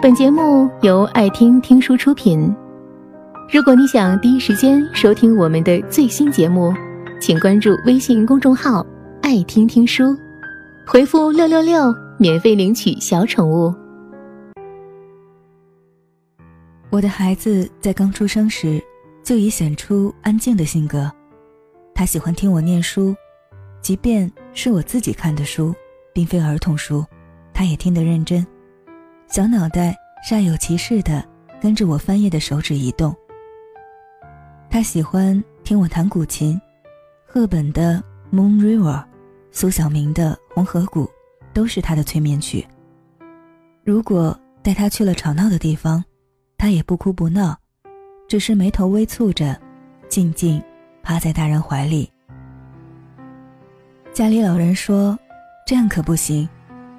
本节目由爱听听书出品。如果你想第一时间收听我们的最新节目，请关注微信公众号“爱听听书”，回复“六六六”免费领取小宠物。我的孩子在刚出生时就已显出安静的性格，他喜欢听我念书，即便是我自己看的书，并非儿童书，他也听得认真。小脑袋煞有其事的跟着我翻页的手指移动。他喜欢听我弹古琴，赫本的《Moon River》，苏小明的《红河谷》，都是他的催眠曲。如果带他去了吵闹的地方，他也不哭不闹，只是眉头微蹙着，静静趴在大人怀里。家里老人说：“这样可不行，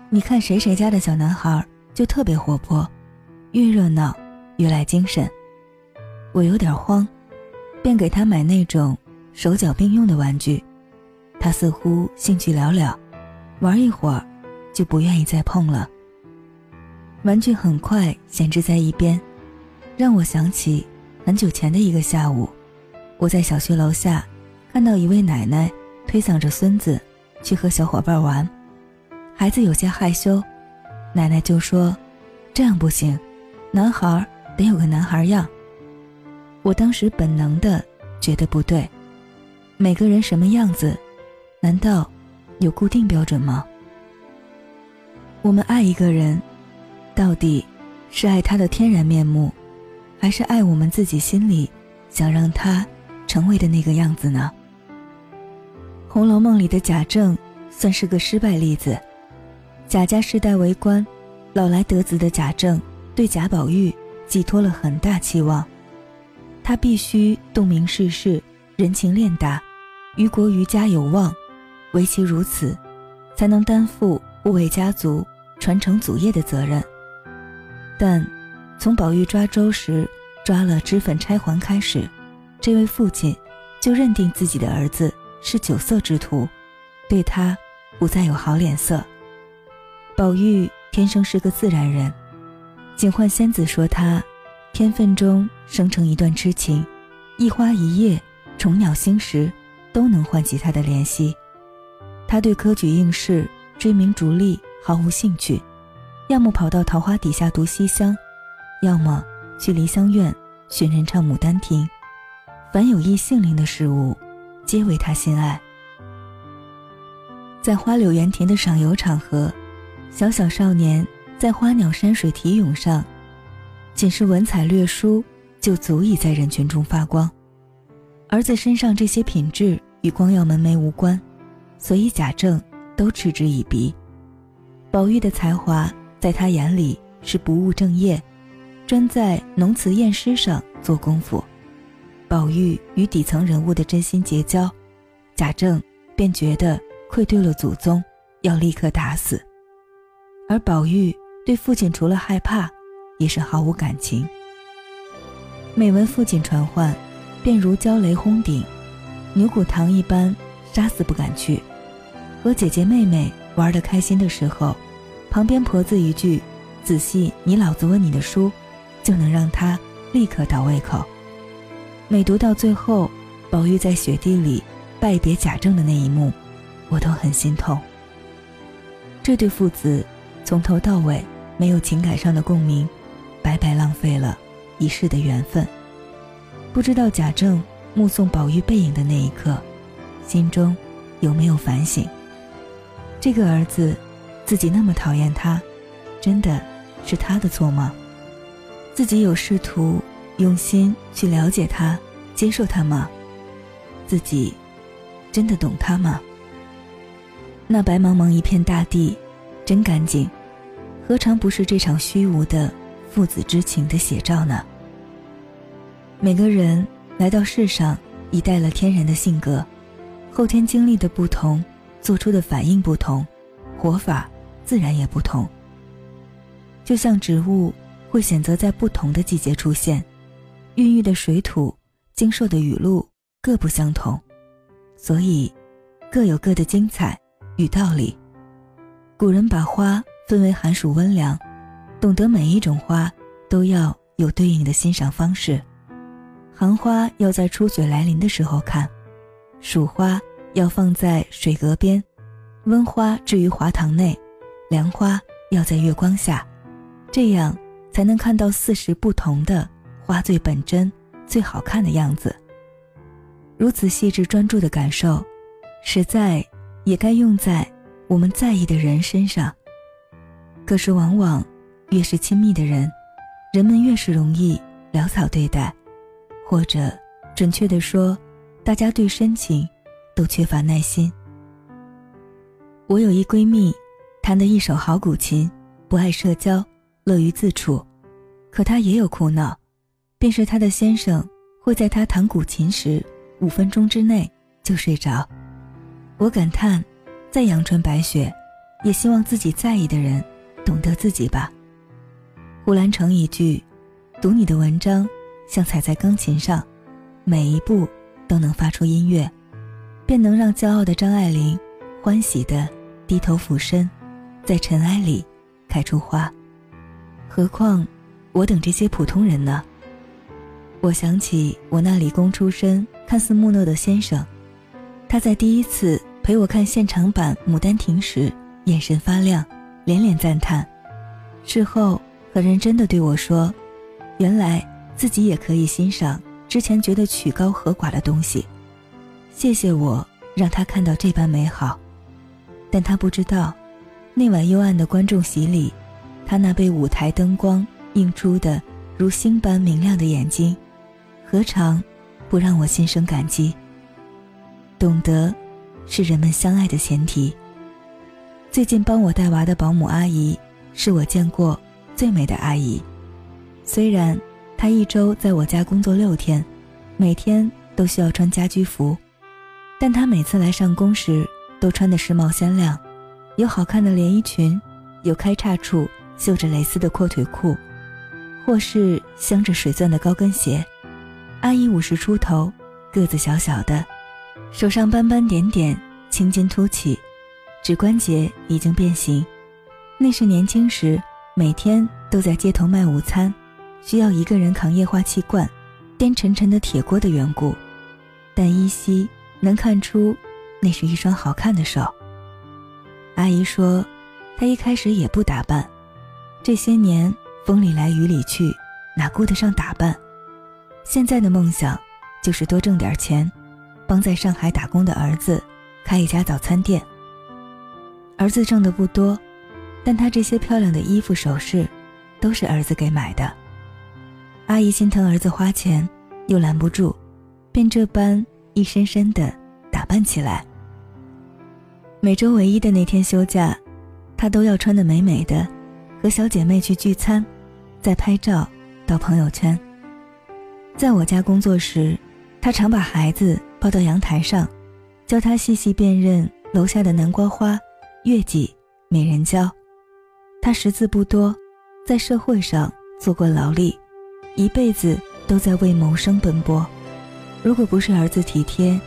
你看谁谁家的小男孩。”就特别活泼，越热闹越来精神。我有点慌，便给他买那种手脚并用的玩具。他似乎兴趣寥寥，玩一会儿就不愿意再碰了。玩具很快闲置在一边，让我想起很久前的一个下午，我在小区楼下看到一位奶奶推搡着孙子去和小伙伴玩，孩子有些害羞。奶奶就说：“这样不行，男孩得有个男孩样。”我当时本能的觉得不对，每个人什么样子，难道有固定标准吗？我们爱一个人，到底是爱他的天然面目，还是爱我们自己心里想让他成为的那个样子呢？《红楼梦》里的贾政算是个失败例子。贾家世代为官，老来得子的贾政对贾宝玉寄托了很大期望，他必须洞明世事，人情练达，于国于家有望，唯其如此，才能担负护卫家族、传承祖业的责任。但从宝玉抓周时抓了脂粉钗环开始，这位父亲就认定自己的儿子是酒色之徒，对他不再有好脸色。宝玉天生是个自然人，警幻仙子说他天分中生成一段痴情，一花一叶、虫鸟星石都能唤起他的怜惜。他对科举应试、追名逐利毫无兴趣，要么跑到桃花底下读西厢，要么去梨香院寻人唱《牡丹亭》。凡有意性灵的事物，皆为他心爱。在花柳园亭的赏游场合。小小少年在花鸟山水题咏上，仅是文采略输，就足以在人群中发光。儿子身上这些品质与光耀门楣无关，所以贾政都嗤之以鼻。宝玉的才华在他眼里是不务正业，专在浓词艳诗上做功夫。宝玉与底层人物的真心结交，贾政便觉得愧对了祖宗，要立刻打死。而宝玉对父亲除了害怕，也是毫无感情。每闻父亲传唤，便如焦雷轰顶，牛骨堂一般，杀死不敢去。和姐姐妹妹玩得开心的时候，旁边婆子一句“仔细你老子问你的书”，就能让他立刻倒胃口。每读到最后，宝玉在雪地里拜别贾政的那一幕，我都很心痛。这对父子。从头到尾没有情感上的共鸣，白白浪费了一世的缘分。不知道贾政目送宝玉背影的那一刻，心中有没有反省？这个儿子，自己那么讨厌他，真的是他的错吗？自己有试图用心去了解他、接受他吗？自己真的懂他吗？那白茫茫一片大地，真干净。何尝不是这场虚无的父子之情的写照呢？每个人来到世上，已带了天然的性格，后天经历的不同，做出的反应不同，活法自然也不同。就像植物会选择在不同的季节出现，孕育的水土，经受的雨露各不相同，所以各有各的精彩与道理。古人把花。分为寒暑温凉，懂得每一种花都要有对应的欣赏方式。寒花要在初雪来临的时候看，暑花要放在水阁边，温花置于华堂内，凉花要在月光下，这样才能看到四时不同的花最本真、最好看的样子。如此细致专注的感受，实在也该用在我们在意的人身上。可是往往，越是亲密的人，人们越是容易潦草对待。或者，准确的说，大家对深情都缺乏耐心。我有一闺蜜，弹得一手好古琴，不爱社交，乐于自处。可她也有苦恼，便是她的先生会在她弹古琴时五分钟之内就睡着。我感叹，再阳春白雪，也希望自己在意的人懂得自己吧。胡兰成一句：“读你的文章。”像踩在钢琴上，每一步都能发出音乐，便能让骄傲的张爱玲欢喜的低头俯身，在尘埃里开出花。何况我等这些普通人呢？我想起我那理工出身、看似木讷的先生，他在第一次陪我看现场版《牡丹亭》时，眼神发亮，连连赞叹。事后很认真的对我说：“原来。”自己也可以欣赏之前觉得曲高和寡的东西，谢谢我让他看到这般美好，但他不知道，那晚幽暗的观众席里，他那被舞台灯光映出的如星般明亮的眼睛，何尝不让我心生感激？懂得，是人们相爱的前提。最近帮我带娃的保姆阿姨，是我见过最美的阿姨，虽然。她一周在我家工作六天，每天都需要穿家居服，但他每次来上工时都穿的时髦鲜亮，有好看的连衣裙，有开叉处绣着蕾丝的阔腿裤，或是镶着水钻的高跟鞋。阿姨五十出头，个子小小的，手上斑斑点点，青筋凸起，指关节已经变形。那是年轻时每天都在街头卖午餐。需要一个人扛液化气罐、颠沉沉的铁锅的缘故，但依稀能看出，那是一双好看的手。阿姨说，她一开始也不打扮，这些年风里来雨里去，哪顾得上打扮？现在的梦想就是多挣点钱，帮在上海打工的儿子开一家早餐店。儿子挣的不多，但他这些漂亮的衣服首饰，都是儿子给买的。阿姨心疼儿子花钱，又拦不住，便这般一身身的打扮起来。每周唯一的那天休假，她都要穿得美美的，和小姐妹去聚餐，再拍照到朋友圈。在我家工作时，她常把孩子抱到阳台上，教他细细辨认楼下的南瓜花、月季、美人蕉。她识字不多，在社会上做过劳力。一辈子都在为谋生奔波，如果不是儿子体贴，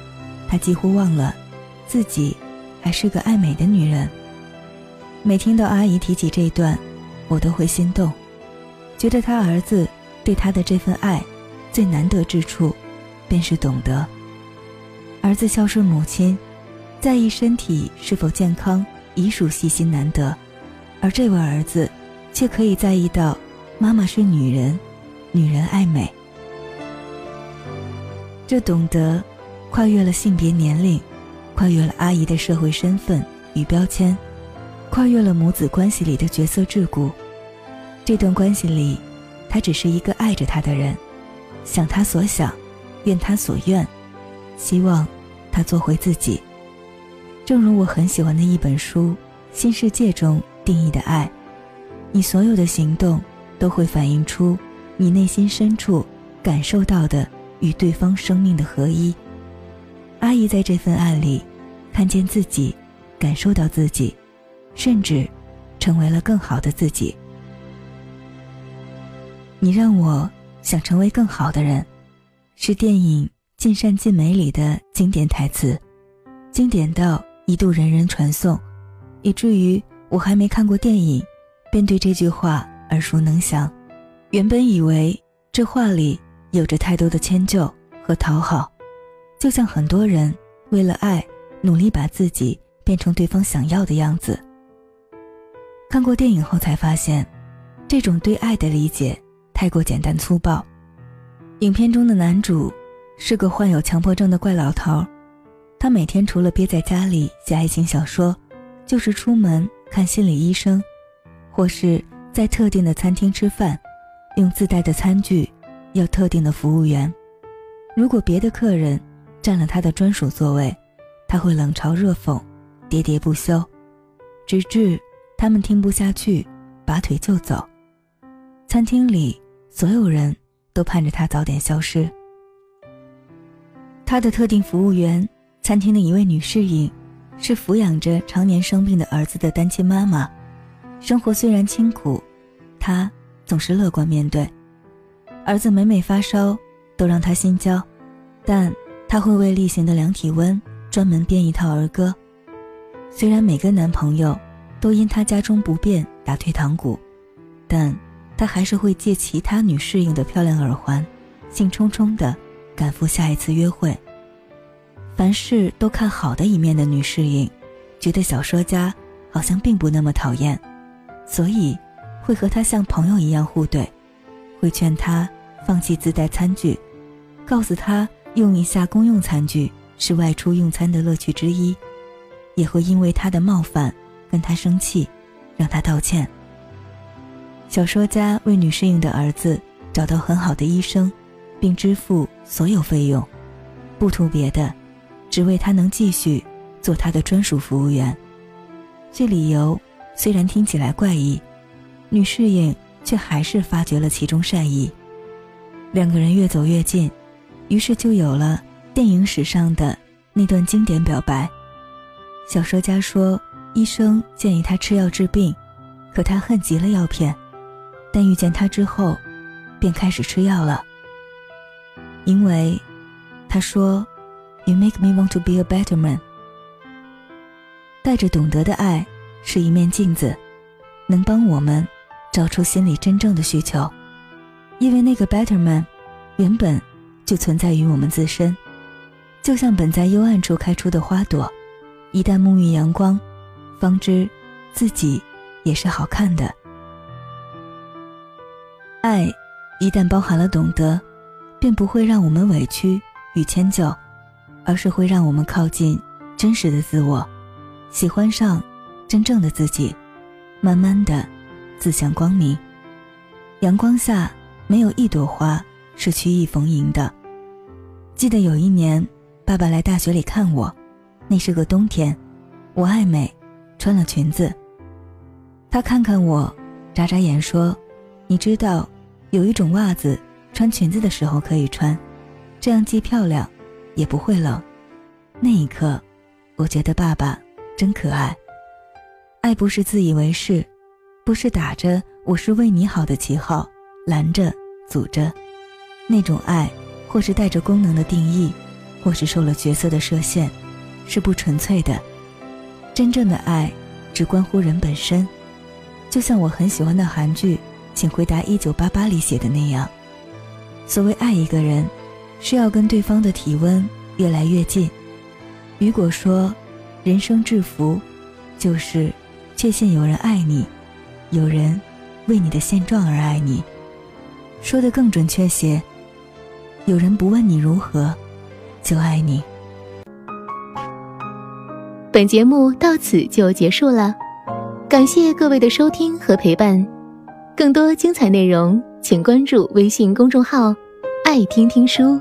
他几乎忘了自己还是个爱美的女人。每听到阿姨提起这段，我都会心动，觉得他儿子对他的这份爱，最难得之处，便是懂得。儿子孝顺母亲，在意身体是否健康，已属细心难得，而这位儿子，却可以在意到妈妈是女人。女人爱美，这懂得跨越了性别年龄，跨越了阿姨的社会身份与标签，跨越了母子关系里的角色桎梏。这段关系里，他只是一个爱着他的人，想他所想，愿他所愿，希望他做回自己。正如我很喜欢的一本书《新世界》中定义的爱，你所有的行动都会反映出。你内心深处感受到的与对方生命的合一，阿姨在这份爱里，看见自己，感受到自己，甚至成为了更好的自己。你让我想成为更好的人，是电影《尽善尽美》里的经典台词，经典到一度人人传颂，以至于我还没看过电影，便对这句话耳熟能详。原本以为这话里有着太多的迁就和讨好，就像很多人为了爱努力把自己变成对方想要的样子。看过电影后才发现，这种对爱的理解太过简单粗暴。影片中的男主是个患有强迫症的怪老头，他每天除了憋在家里写爱情小说，就是出门看心理医生，或是在特定的餐厅吃饭。用自带的餐具，要特定的服务员。如果别的客人占了他的专属座位，他会冷嘲热讽，喋喋不休，直至他们听不下去，拔腿就走。餐厅里所有人都盼着他早点消失。他的特定服务员，餐厅的一位女侍应，是抚养着常年生病的儿子的单亲妈妈。生活虽然清苦，她。总是乐观面对，儿子每每发烧，都让她心焦，但她会为例行的量体温专门编一套儿歌。虽然每个男朋友都因她家中不便打退堂鼓，但她还是会借其他女侍应的漂亮耳环，兴冲冲地赶赴下一次约会。凡事都看好的一面的女侍应，觉得小说家好像并不那么讨厌，所以。会和他像朋友一样互怼，会劝他放弃自带餐具，告诉他用一下公用餐具是外出用餐的乐趣之一，也会因为他的冒犯跟他生气，让他道歉。小说家为女侍应的儿子找到很好的医生，并支付所有费用，不图别的，只为他能继续做他的专属服务员。这理由虽然听起来怪异。女侍应却还是发觉了其中善意，两个人越走越近，于是就有了电影史上的那段经典表白。小说家说，医生建议他吃药治病，可他恨极了药片，但遇见他之后，便开始吃药了。因为，他说，You make me want to be a better man。带着懂得的爱，是一面镜子，能帮我们。找出心里真正的需求，因为那个 better man，原本就存在于我们自身，就像本在幽暗处开出的花朵，一旦沐浴阳光，方知自己也是好看的。爱一旦包含了懂得，便不会让我们委屈与迁就，而是会让我们靠近真实的自我，喜欢上真正的自己，慢慢的。自向光明，阳光下没有一朵花是曲意逢迎的。记得有一年，爸爸来大学里看我，那是个冬天，我爱美，穿了裙子。他看看我，眨眨眼说：“你知道，有一种袜子，穿裙子的时候可以穿，这样既漂亮，也不会冷。”那一刻，我觉得爸爸真可爱。爱不是自以为是。不是打着我是为你好的旗号拦着阻着，那种爱，或是带着功能的定义，或是受了角色的设限，是不纯粹的。真正的爱，只关乎人本身。就像我很喜欢的韩剧《请回答一九八八》里写的那样，所谓爱一个人，是要跟对方的体温越来越近。雨果说，人生至福，就是确信有人爱你。有人为你的现状而爱你，说的更准确些，有人不问你如何，就爱你。本节目到此就结束了，感谢各位的收听和陪伴。更多精彩内容，请关注微信公众号“爱听听书”，